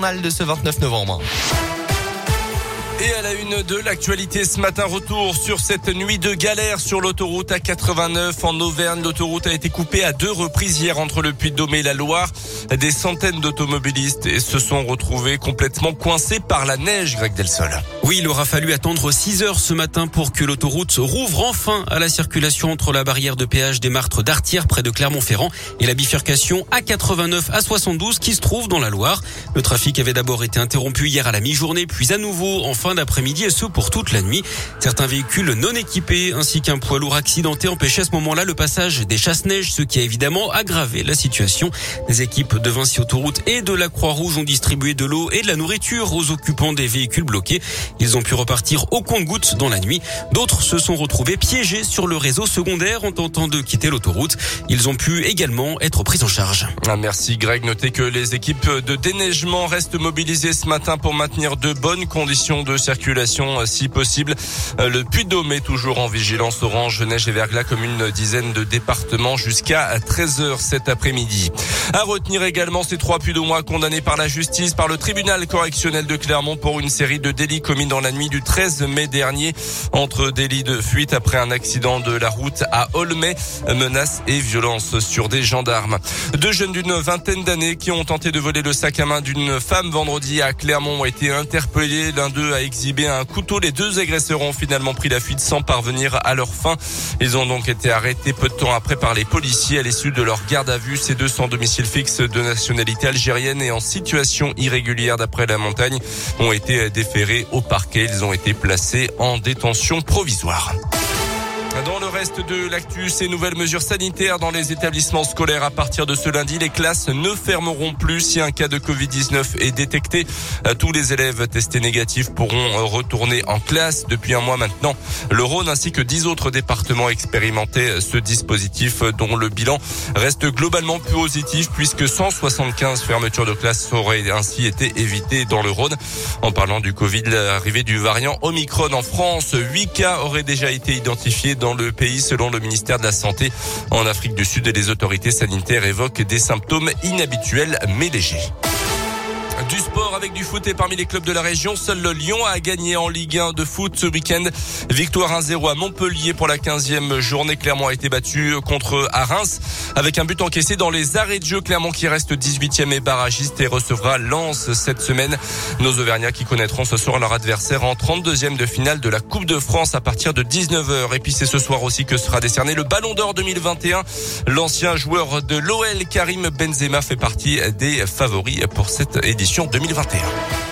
de ce 29 novembre. Et à la une de l'actualité ce matin, retour sur cette nuit de galère sur l'autoroute A89 en Auvergne. L'autoroute a été coupée à deux reprises hier entre le Puy-de-Dôme et la Loire. Des centaines d'automobilistes se sont retrouvés complètement coincés par la neige, Greg Delsol. Oui, il aura fallu attendre 6 heures ce matin pour que l'autoroute rouvre enfin à la circulation entre la barrière de péage des Martres d'Artière près de Clermont-Ferrand et la bifurcation A89 à 72 qui se trouve dans la Loire. Le trafic avait d'abord été interrompu hier à la mi-journée puis à nouveau en fin d'après-midi et ce pour toute la nuit. Certains véhicules non équipés ainsi qu'un poids lourd accidenté empêchaient à ce moment-là le passage des chasse-neige, ce qui a évidemment aggravé la situation. Des équipes de Vinci Autoroute et de la Croix-Rouge ont distribué de l'eau et de la nourriture aux occupants des véhicules bloqués. Ils ont pu repartir au compte-gouttes dans la nuit. D'autres se sont retrouvés piégés sur le réseau secondaire en tentant de quitter l'autoroute. Ils ont pu également être pris en charge. Ah, merci Greg. Notez que les équipes de déneigement restent mobilisées ce matin pour maintenir de bonnes conditions de circulation euh, si possible. Euh, le Puy-de-Dôme est toujours en vigilance orange, neige et verglas comme une dizaine de départements jusqu'à 13h cet après-midi. À retenir également ces trois Puy-de-Dômois condamnés par la justice, par le tribunal correctionnel de Clermont pour une série de délits commis dans la nuit du 13 mai dernier entre délits de fuite après un accident de la route à Olmay, menaces et violences sur des gendarmes. Deux jeunes d'une vingtaine d'années qui ont tenté de voler le sac à main d'une femme vendredi à Clermont ont été interpellés. L'un d'eux a exhibé un couteau. Les deux agresseurs ont finalement pris la fuite sans parvenir à leur fin. Ils ont donc été arrêtés peu de temps après par les policiers à l'issue de leur garde à vue. Ces deux sans domicile fixe de nationalité algérienne et en situation irrégulière d'après la montagne ont été déférés au parquet. Ils ont été placés en détention provisoire. Dans le reste de l'actu, ces nouvelles mesures sanitaires dans les établissements scolaires à partir de ce lundi, les classes ne fermeront plus si un cas de Covid-19 est détecté. Tous les élèves testés négatifs pourront retourner en classe depuis un mois maintenant. Le Rhône ainsi que dix autres départements expérimentaient ce dispositif dont le bilan reste globalement positif puisque 175 fermetures de classes auraient ainsi été évitées dans le Rhône. En parlant du Covid, l'arrivée du variant Omicron en France, huit cas auraient déjà été identifiés dans le pays selon le ministère de la Santé. En Afrique du Sud, les autorités sanitaires évoquent des symptômes inhabituels mais légers. Du sport avec du foot et parmi les clubs de la région, seul le Lyon a gagné en Ligue 1 de foot ce week-end. Victoire 1-0 à Montpellier pour la 15e journée. Clermont a été battu contre à Reims avec un but encaissé dans les arrêts de jeu. Clermont qui reste 18e et barragiste et recevra Lens cette semaine. Nos Auvergnats qui connaîtront ce soir leur adversaire en 32e de finale de la Coupe de France à partir de 19h. Et puis c'est ce soir aussi que sera décerné le Ballon d'Or 2021. L'ancien joueur de l'OL Karim Benzema fait partie des favoris pour cette édition 2021.